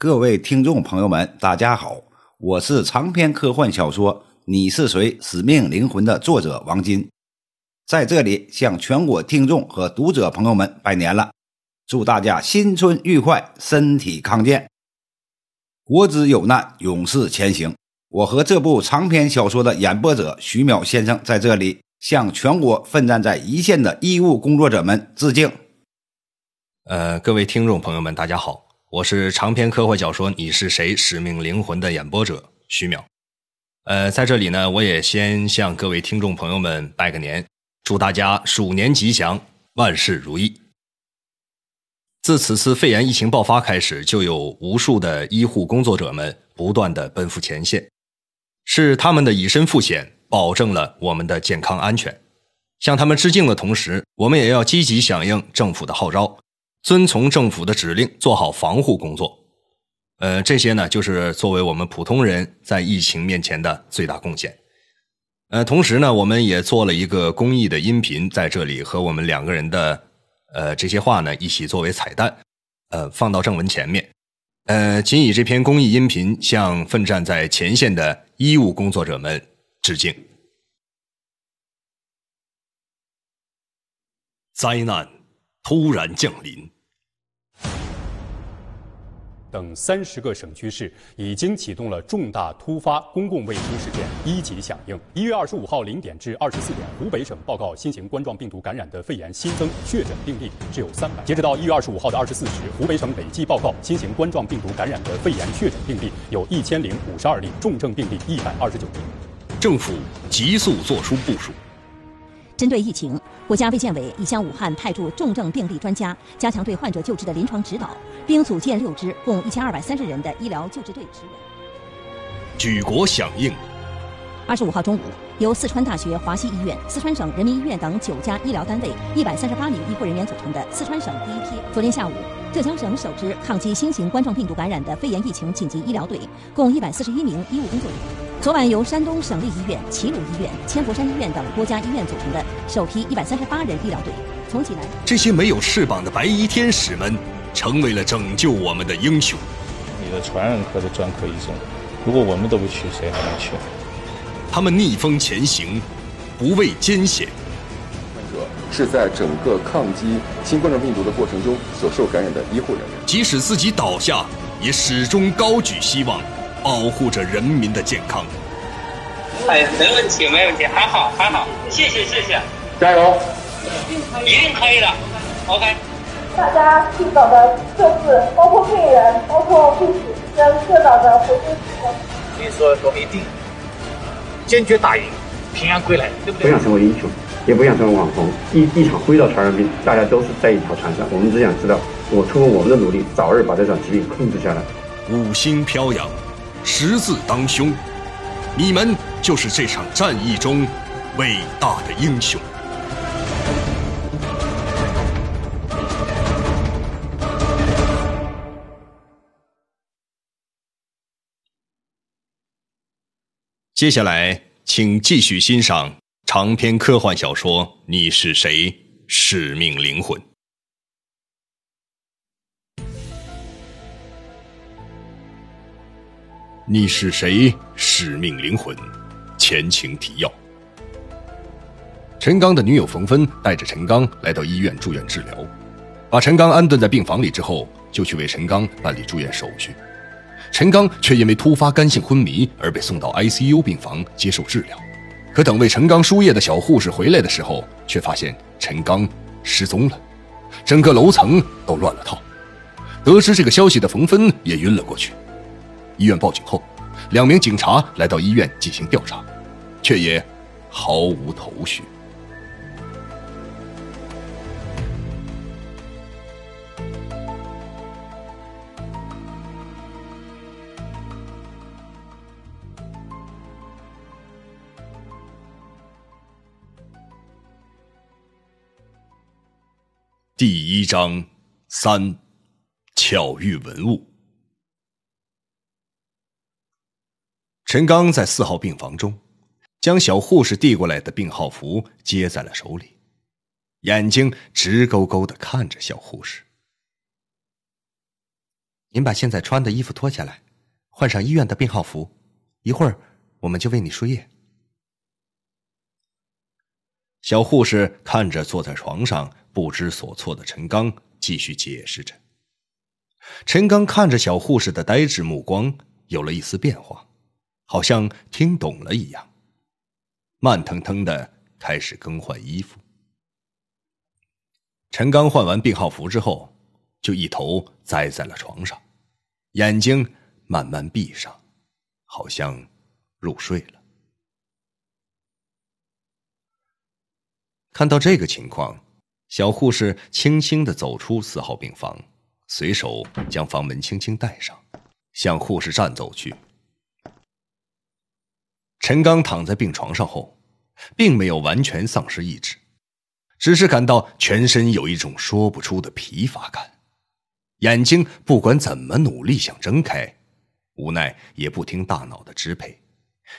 各位听众朋友们，大家好，我是长篇科幻小说《你是谁？使命灵魂》的作者王金，在这里向全国听众和读者朋友们拜年了，祝大家新春愉快，身体康健。国之有难，勇士前行。我和这部长篇小说的演播者徐淼先生在这里向全国奋战在一线的医务工作者们致敬。呃，各位听众朋友们，大家好。我是长篇科幻小说《你是谁？使命灵魂》的演播者徐淼，呃，在这里呢，我也先向各位听众朋友们拜个年，祝大家鼠年吉祥，万事如意。自此次肺炎疫情爆发开始，就有无数的医护工作者们不断的奔赴前线，是他们的以身赴险，保证了我们的健康安全。向他们致敬的同时，我们也要积极响应政府的号召。遵从政府的指令，做好防护工作。呃，这些呢，就是作为我们普通人在疫情面前的最大贡献。呃，同时呢，我们也做了一个公益的音频，在这里和我们两个人的呃这些话呢一起作为彩蛋，呃，放到正文前面。呃，仅以这篇公益音频向奋战在前线的医务工作者们致敬。灾难。突然降临，等三十个省区市已经启动了重大突发公共卫生事件一级响应。一月二十五号零点至二十四点，湖北省报告新型冠状病毒感染的肺炎新增确诊病例只有三百。截止到一月二十五号的二十四时，湖北省累计报告新型冠状病毒感染的肺炎确诊病例有一千零五十二例，重症病例一百二十九例。政府急速作出部署。针对疫情，国家卫健委已向武汉派驻重症病例专家，加强对患者救治的临床指导，并组建六支共一千二百三十人的医疗救治队。举国响应。二十五号中午，由四川大学华西医院、四川省人民医院等九家医疗单位一百三十八名医护人员组成的四川省第一批。昨天下午，浙江省首支抗击新型冠状病毒感染的肺炎疫情紧急医疗队，共一百四十一名医务工作人员。昨晚由山东省立医院、齐鲁医院、千佛山医院等多家医院组成的首批一百三十八人医疗队，从济南。这些没有翅膀的白衣天使们，成为了拯救我们的英雄。你的传染科的专科医生，如果我们都不去，谁还能去？他们逆风前行，不畏艰险。患者是在整个抗击新冠状病毒的过程中所受感染的医护人员，即使自己倒下，也始终高举希望。保护着人民的健康。哎，没问题，没问题，还好，还好，谢谢，谢谢，加油，一定可以的，OK。大家尽早的测试，包括病人，包括护士，跟尽早的回归职工。所以说，我们一定坚决打赢，平安归来，对不对？不想成为英雄，也不想成为网红。一一场灰到传染病，大家都是在一条船上。我们只想知道，我通过我们的努力，早日把这场疾病控制下来。五星飘扬。十字当胸，你们就是这场战役中伟大的英雄。接下来，请继续欣赏长篇科幻小说《你是谁？使命灵魂》。你是谁？使命灵魂，前情提要：陈刚的女友冯芬带着陈刚来到医院住院治疗，把陈刚安顿在病房里之后，就去为陈刚办理住院手续。陈刚却因为突发肝性昏迷而被送到 ICU 病房接受治疗。可等为陈刚输液的小护士回来的时候，却发现陈刚失踪了，整个楼层都乱了套。得知这个消息的冯芬也晕了过去。医院报警后，两名警察来到医院进行调查，却也毫无头绪。第一章三，巧遇文物。陈刚在四号病房中，将小护士递过来的病号服接在了手里，眼睛直勾勾的看着小护士。您把现在穿的衣服脱下来，换上医院的病号服，一会儿我们就为你输液。小护士看着坐在床上不知所措的陈刚，继续解释着。陈刚看着小护士的呆滞目光，有了一丝变化，好像听懂了一样，慢腾腾的开始更换衣服。陈刚换完病号服之后，就一头栽在了床上，眼睛慢慢闭上，好像入睡了。看到这个情况，小护士轻轻的走出四号病房，随手将房门轻轻带上，向护士站走去。陈刚躺在病床上后，并没有完全丧失意志，只是感到全身有一种说不出的疲乏感，眼睛不管怎么努力想睁开，无奈也不听大脑的支配，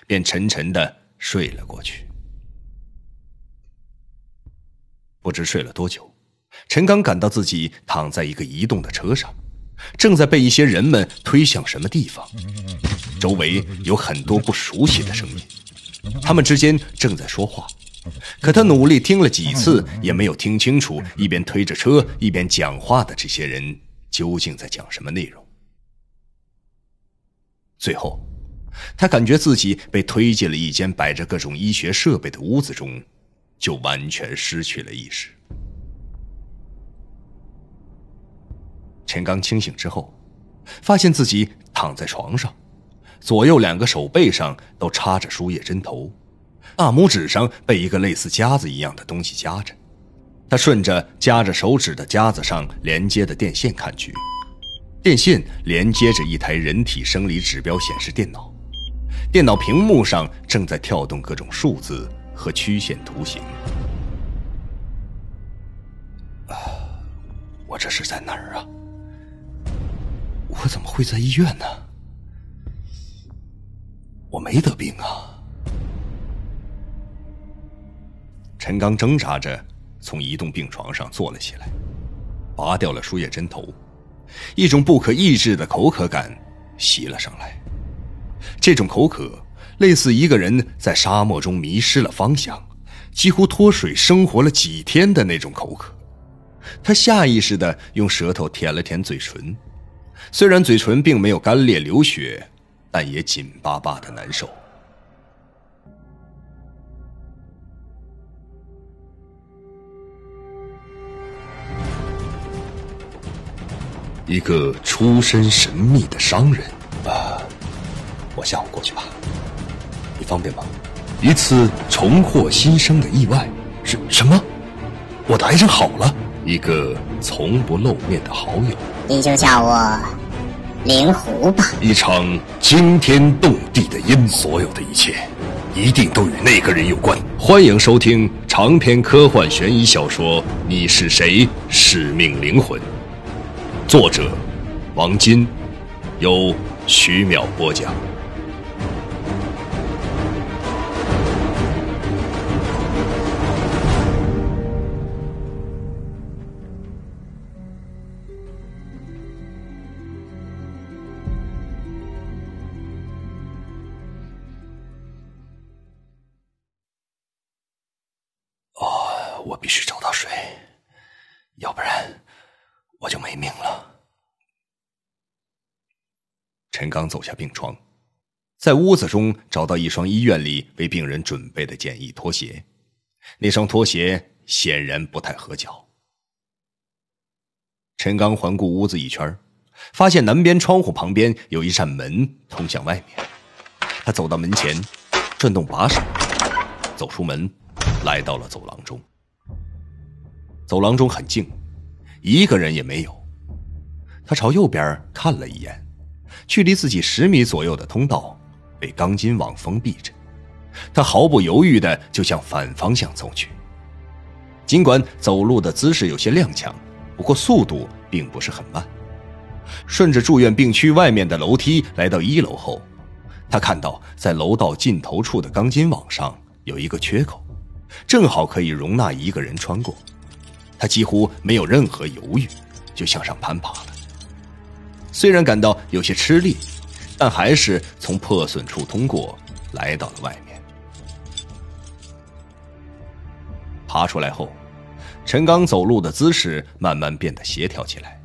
便沉沉的睡了过去。不知睡了多久，陈刚感到自己躺在一个移动的车上，正在被一些人们推向什么地方。周围有很多不熟悉的声音，他们之间正在说话，可他努力听了几次，也没有听清楚一边推着车一边讲话的这些人究竟在讲什么内容。最后，他感觉自己被推进了一间摆着各种医学设备的屋子中。就完全失去了意识。陈刚清醒之后，发现自己躺在床上，左右两个手背上都插着输液针头，大拇指上被一个类似夹子一样的东西夹着。他顺着夹着手指的夹子上连接的电线看去，电线连接着一台人体生理指标显示电脑，电脑屏幕上正在跳动各种数字。和曲线图形。啊，我这是在哪儿啊？我怎么会在医院呢？我没得病啊！陈刚挣扎着从移动病床上坐了起来，拔掉了输液针头，一种不可抑制的口渴感袭了上来。这种口渴。类似一个人在沙漠中迷失了方向，几乎脱水生活了几天的那种口渴，他下意识的用舌头舔了舔嘴唇，虽然嘴唇并没有干裂流血，但也紧巴巴的难受。一个出身神秘的商人，啊，我下午过去吧。你方便吗？一次重获新生的意外，是什么？我的癌症好了。一个从不露面的好友，你就叫我灵狐吧。一场惊天动地的阴，所有的一切一定都与那个人有关。欢迎收听长篇科幻悬疑小说《你是谁？使命灵魂》，作者王金，由徐淼播讲。陈刚走下病床，在屋子中找到一双医院里为病人准备的简易拖鞋，那双拖鞋显然不太合脚。陈刚环顾屋子一圈，发现南边窗户旁边有一扇门通向外面。他走到门前，转动把手，走出门，来到了走廊中。走廊中很静，一个人也没有。他朝右边看了一眼，距离自己十米左右的通道被钢筋网封闭着。他毫不犹豫的就向反方向走去。尽管走路的姿势有些踉跄，不过速度并不是很慢。顺着住院病区外面的楼梯来到一楼后，他看到在楼道尽头处的钢筋网上有一个缺口，正好可以容纳一个人穿过。他几乎没有任何犹豫，就向上攀爬了。虽然感到有些吃力，但还是从破损处通过，来到了外面。爬出来后，陈刚走路的姿势慢慢变得协调起来，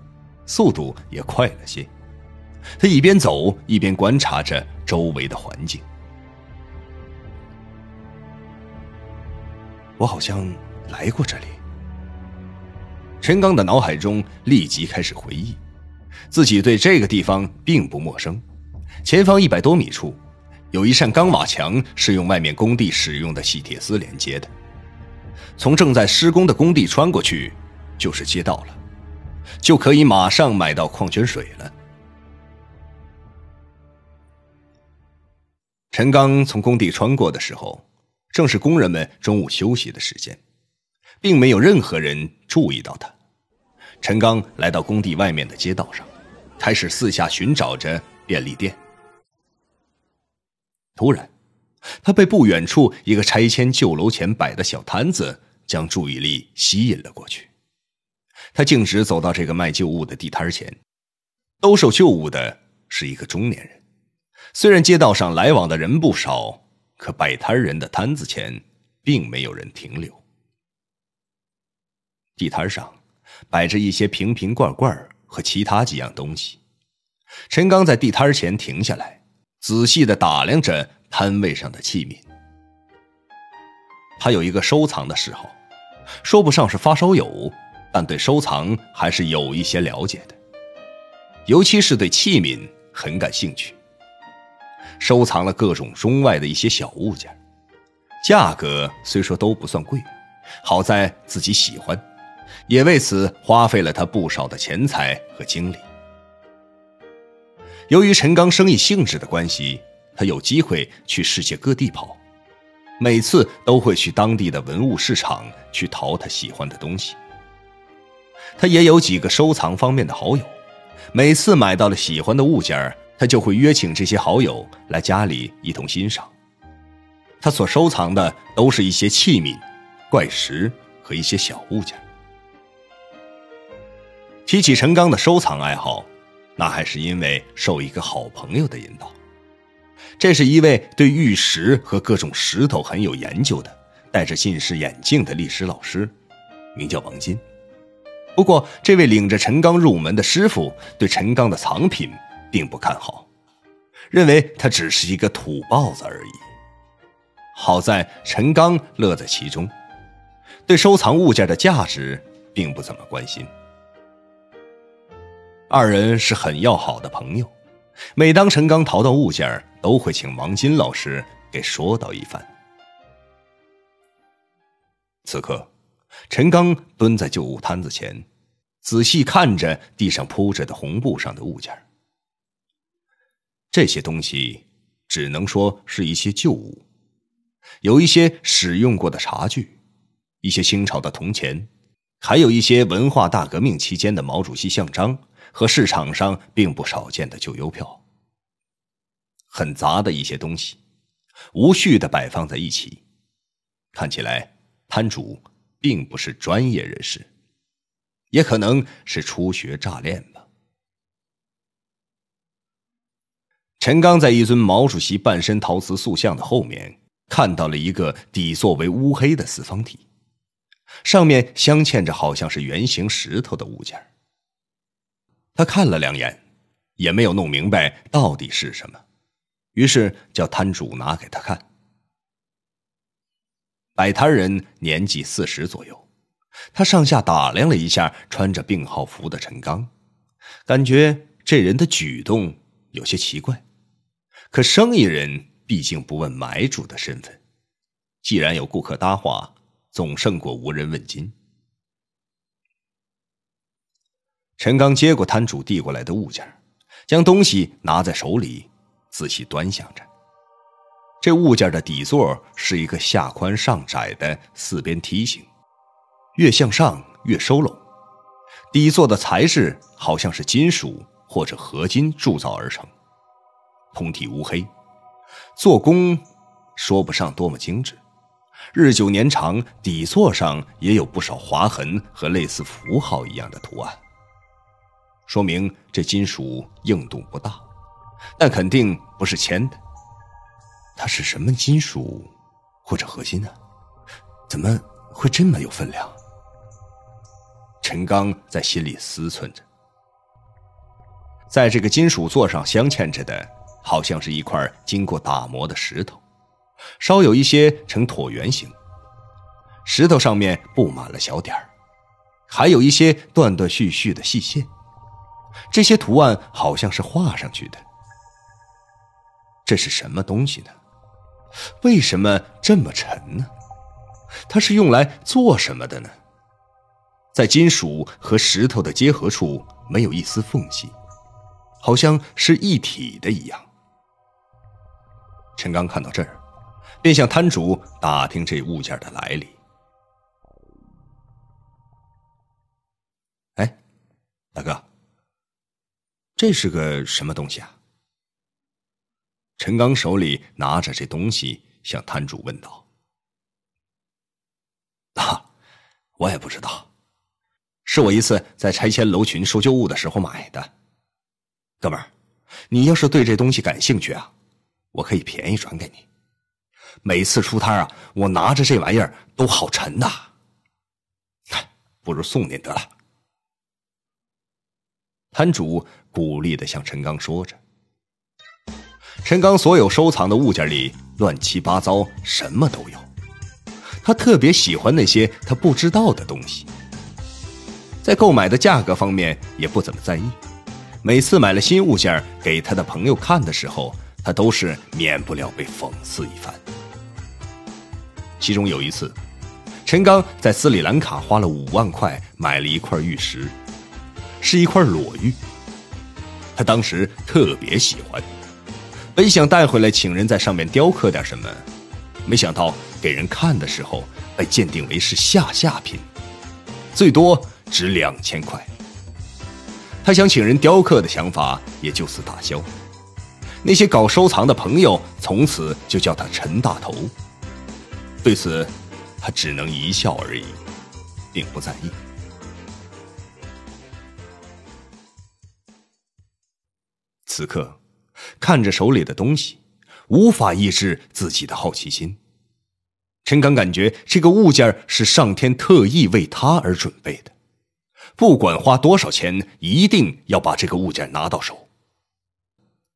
速度也快了些。他一边走一边观察着周围的环境。我好像来过这里。陈刚的脑海中立即开始回忆，自己对这个地方并不陌生。前方一百多米处，有一扇钢瓦墙是用外面工地使用的细铁丝连接的。从正在施工的工地穿过去，就是街道了，就可以马上买到矿泉水了。陈刚从工地穿过的时候，正是工人们中午休息的时间，并没有任何人注意到他。陈刚来到工地外面的街道上，开始四下寻找着便利店。突然，他被不远处一个拆迁旧楼前摆的小摊子将注意力吸引了过去。他径直走到这个卖旧物的地摊前，兜售旧物的是一个中年人。虽然街道上来往的人不少，可摆摊人的摊子前并没有人停留。地摊上摆着一些瓶瓶罐罐和其他几样东西。陈刚在地摊前停下来，仔细的打量着摊位上的器皿。他有一个收藏的嗜好，说不上是发烧友，但对收藏还是有一些了解的，尤其是对器皿很感兴趣。收藏了各种中外的一些小物件，价格虽说都不算贵，好在自己喜欢，也为此花费了他不少的钱财和精力。由于陈刚生意性质的关系，他有机会去世界各地跑，每次都会去当地的文物市场去淘他喜欢的东西。他也有几个收藏方面的好友，每次买到了喜欢的物件他就会约请这些好友来家里一同欣赏。他所收藏的都是一些器皿、怪石和一些小物件。提起陈刚的收藏爱好，那还是因为受一个好朋友的引导。这是一位对玉石和各种石头很有研究的、戴着近视眼镜的历史老师，名叫王金。不过，这位领着陈刚入门的师傅对陈刚的藏品。并不看好，认为他只是一个土包子而已。好在陈刚乐在其中，对收藏物件的价值并不怎么关心。二人是很要好的朋友，每当陈刚淘到物件，都会请王金老师给说道一番。此刻，陈刚蹲在旧物摊子前，仔细看着地上铺着的红布上的物件。这些东西只能说是一些旧物，有一些使用过的茶具，一些清朝的铜钱，还有一些文化大革命期间的毛主席像章和市场上并不少见的旧邮票。很杂的一些东西，无序的摆放在一起，看起来摊主并不是专业人士，也可能是初学乍练吧。陈刚在一尊毛主席半身陶瓷塑像的后面，看到了一个底座为乌黑的四方体，上面镶嵌着好像是圆形石头的物件。他看了两眼，也没有弄明白到底是什么，于是叫摊主拿给他看。摆摊人年纪四十左右，他上下打量了一下穿着病号服的陈刚，感觉这人的举动有些奇怪。可生意人毕竟不问买主的身份，既然有顾客搭话，总胜过无人问津。陈刚接过摊主递过来的物件，将东西拿在手里，仔细端详着。这物件的底座是一个下宽上窄的四边梯形，越向上越收拢。底座的材质好像是金属或者合金铸造而成。通体乌黑，做工说不上多么精致，日久年长，底座上也有不少划痕和类似符号一样的图案。说明这金属硬度不大，但肯定不是铅的。它是什么金属或者合金呢？怎么会这么有分量？陈刚在心里思忖着。在这个金属座上镶嵌着的，好像是一块经过打磨的石头，稍有一些呈椭圆形。石头上面布满了小点儿，还有一些断断续续的细线。这些图案好像是画上去的。这是什么东西呢？为什么这么沉呢？它是用来做什么的呢？在金属和石头的结合处没有一丝缝隙，好像是一体的一样。陈刚看到这儿，便向摊主打听这物件的来历。哎，大哥，这是个什么东西啊？陈刚手里拿着这东西，向摊主问道：“啊，我也不知道，是我一次在拆迁楼群收旧物的时候买的。哥们儿，你要是对这东西感兴趣啊，我可以便宜转给你。每次出摊啊，我拿着这玩意儿都好沉呐，不如送您得了。”摊主鼓励的向陈刚说着。陈刚所有收藏的物件里乱七八糟，什么都有。他特别喜欢那些他不知道的东西，在购买的价格方面也不怎么在意。每次买了新物件给他的朋友看的时候，他都是免不了被讽刺一番。其中有一次，陈刚在斯里兰卡花了五万块买了一块玉石，是一块裸玉。他当时特别喜欢。本想带回来请人在上面雕刻点什么，没想到给人看的时候被鉴定为是下下品，最多值两千块。他想请人雕刻的想法也就此打消。那些搞收藏的朋友从此就叫他陈大头。对此，他只能一笑而已，并不在意。此刻。看着手里的东西，无法抑制自己的好奇心。陈刚感觉这个物件是上天特意为他而准备的，不管花多少钱，一定要把这个物件拿到手。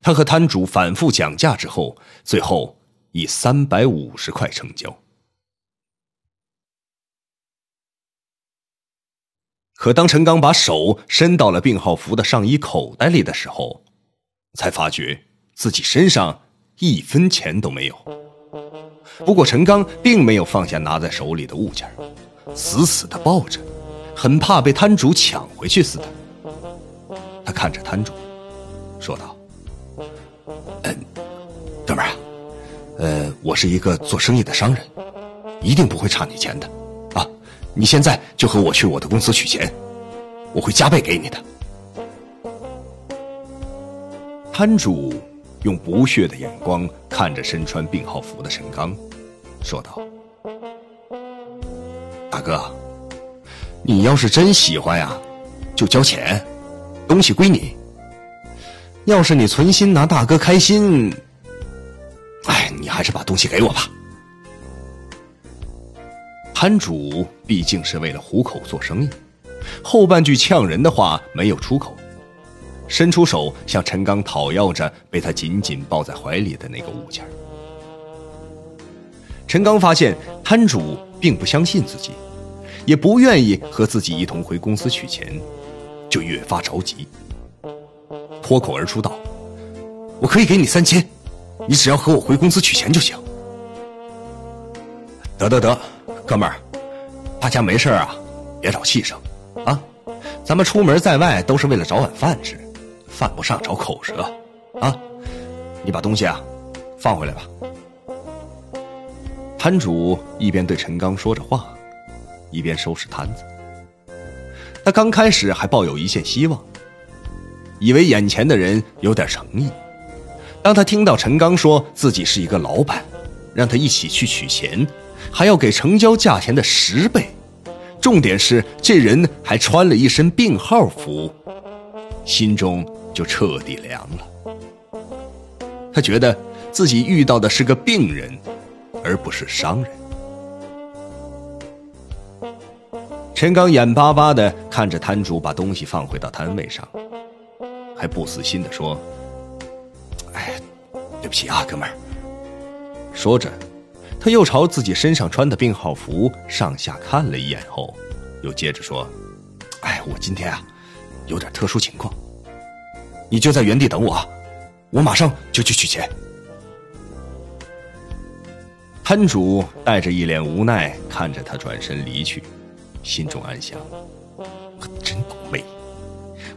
他和摊主反复讲价之后，最后以三百五十块成交。可当陈刚把手伸到了病号服的上衣口袋里的时候，才发觉自己身上一分钱都没有。不过陈刚并没有放下拿在手里的物件，死死的抱着，很怕被摊主抢回去似的。他看着摊主，说道：“嗯，哥们儿，呃，我是一个做生意的商人，一定不会差你钱的。啊，你现在就和我去我的公司取钱，我会加倍给你的。”摊主用不屑的眼光看着身穿病号服的陈刚，说道：“大哥，你要是真喜欢呀，就交钱，东西归你。要是你存心拿大哥开心，哎，你还是把东西给我吧。”摊主毕竟是为了糊口做生意，后半句呛人的话没有出口。伸出手向陈刚讨要着被他紧紧抱在怀里的那个物件。陈刚发现摊主并不相信自己，也不愿意和自己一同回公司取钱，就越发着急，脱口而出道：“我可以给你三千，你只要和我回公司取钱就行。”得得得，哥们儿，大家没事啊，别找气生，啊，咱们出门在外都是为了找碗饭吃。犯不上找口舌，啊！你把东西啊放回来吧。摊主一边对陈刚说着话，一边收拾摊子。他刚开始还抱有一线希望，以为眼前的人有点诚意。当他听到陈刚说自己是一个老板，让他一起去取钱，还要给成交价钱的十倍，重点是这人还穿了一身病号服。心中就彻底凉了。他觉得自己遇到的是个病人，而不是商人。陈刚眼巴巴的看着摊主把东西放回到摊位上，还不死心的说：“哎，对不起啊，哥们儿。”说着，他又朝自己身上穿的病号服上下看了一眼后，又接着说：“哎，我今天啊，有点特殊情况，你就在原地等我，我马上就去取钱。”摊主带着一脸无奈看着他转身离去。心中暗想：“我真倒霉，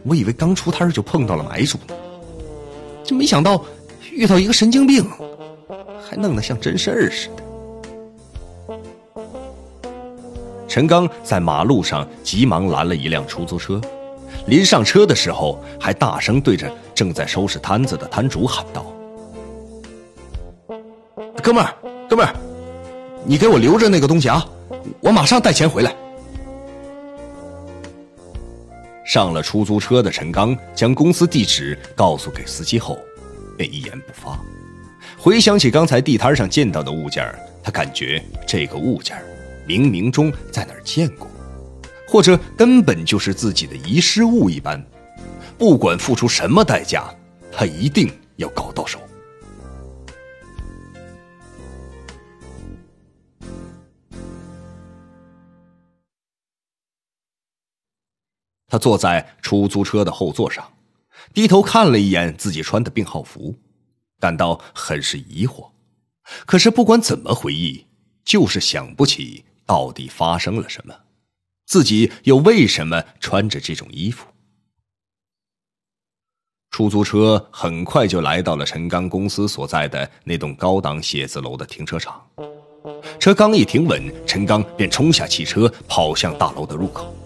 我以为刚出摊就碰到了买主呢，这没想到遇到一个神经病，还弄得像真事儿似的。”陈刚在马路上急忙拦了一辆出租车，临上车的时候，还大声对着正在收拾摊子的摊主喊道：“哥们儿，哥们儿，你给我留着那个东西啊，我马上带钱回来。”上了出租车的陈刚将公司地址告诉给司机后，便一言不发。回想起刚才地摊上见到的物件，他感觉这个物件冥冥中在哪见过，或者根本就是自己的遗失物一般。不管付出什么代价，他一定要搞到手。他坐在出租车的后座上，低头看了一眼自己穿的病号服，感到很是疑惑。可是不管怎么回忆，就是想不起到底发生了什么，自己又为什么穿着这种衣服。出租车很快就来到了陈刚公司所在的那栋高档写字楼的停车场。车刚一停稳，陈刚便冲下汽车，跑向大楼的入口。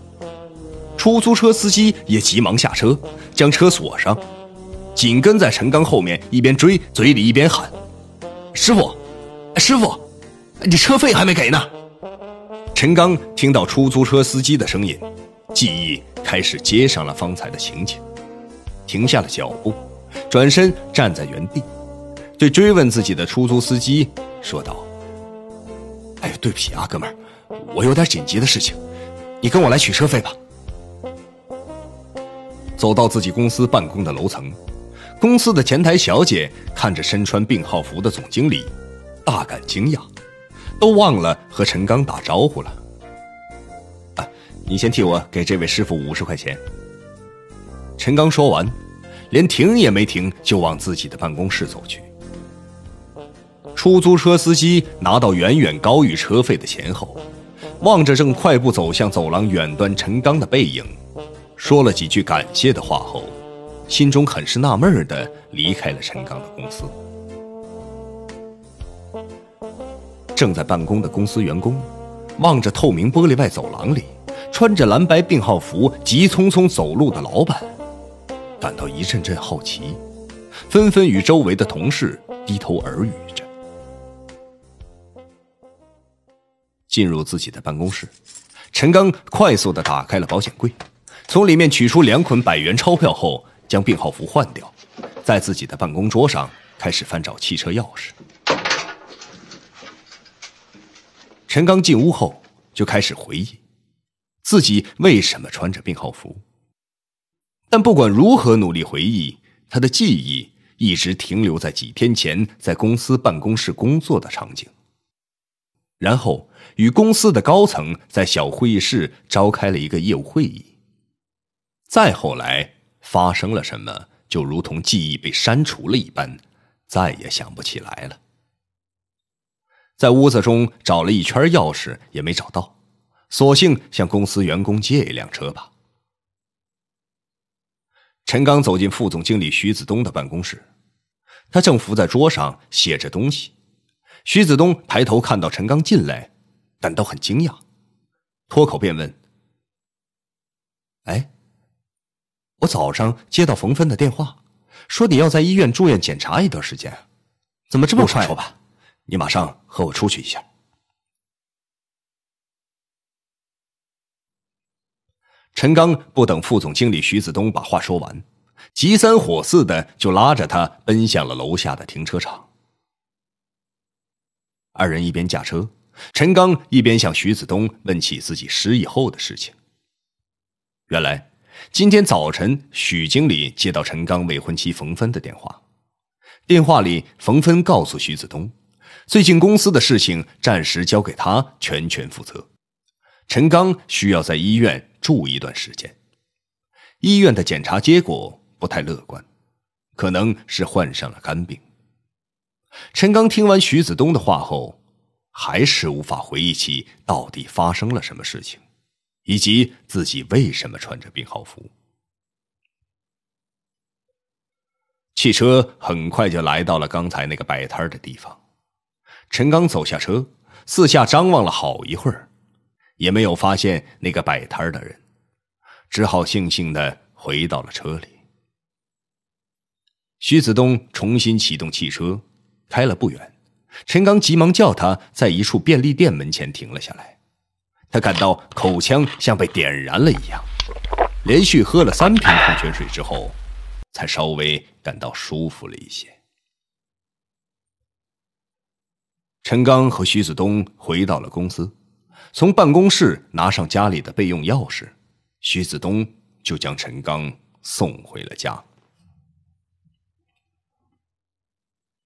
出租车司机也急忙下车，将车锁上，紧跟在陈刚后面，一边追，嘴里一边喊：“师傅，师傅，你车费还没给呢。”陈刚听到出租车司机的声音，记忆开始接上了方才的情景，停下了脚步，转身站在原地，对追问自己的出租司机说道：“哎，对不起啊，哥们儿，我有点紧急的事情，你跟我来取车费吧。”走到自己公司办公的楼层，公司的前台小姐看着身穿病号服的总经理，大感惊讶，都忘了和陈刚打招呼了。啊，你先替我给这位师傅五十块钱。陈刚说完，连停也没停，就往自己的办公室走去。出租车司机拿到远远高于车费的钱后，望着正快步走向走廊远端陈刚的背影。说了几句感谢的话后，心中很是纳闷的离开了陈刚的公司。正在办公的公司员工，望着透明玻璃外走廊里穿着蓝白病号服、急匆匆走路的老板，感到一阵阵好奇，纷纷与周围的同事低头耳语着。进入自己的办公室，陈刚快速的打开了保险柜。从里面取出两捆百元钞票后，将病号服换掉，在自己的办公桌上开始翻找汽车钥匙。陈刚进屋后就开始回忆，自己为什么穿着病号服。但不管如何努力回忆，他的记忆一直停留在几天前在公司办公室工作的场景。然后与公司的高层在小会议室召开了一个业务会议。再后来发生了什么，就如同记忆被删除了一般，再也想不起来了。在屋子中找了一圈钥匙也没找到，索性向公司员工借一辆车吧。陈刚走进副总经理徐子东的办公室，他正伏在桌上写着东西。徐子东抬头看到陈刚进来，感到很惊讶，脱口便问：“哎？”我早上接到冯芬的电话，说你要在医院住院检查一段时间，怎么这么快？说吧，你马上和我出去一下。陈刚不等副总经理徐子东把话说完，急三火四的就拉着他奔向了楼下的停车场。二人一边驾车，陈刚一边向徐子东问起自己失忆后的事情。原来，今天早晨许经理接到陈刚未婚妻冯芬的电话，电话里冯芬告诉徐子东，最近公司的事情暂时交给他全权负责，陈刚需要在医院住一段时间。医院的检查结果不太乐观，可能是患上了肝病。陈刚听完徐子东的话后，还是无法回忆起到底发生了什么事情，以及自己为什么穿着病号服。汽车很快就来到了刚才那个摆摊的地方。陈刚走下车，四下张望了好一会儿，也没有发现那个摆摊的人。只好悻悻的回到了车里。徐子东重新启动汽车，开了不远，陈刚急忙叫他在一处便利店门前停了下来。他感到口腔像被点燃了一样，连续喝了三瓶矿泉水之后，才稍微感到舒服了一些。陈刚和徐子东回到了公司，从办公室拿上家里的备用钥匙。徐子东就将陈刚送回了家。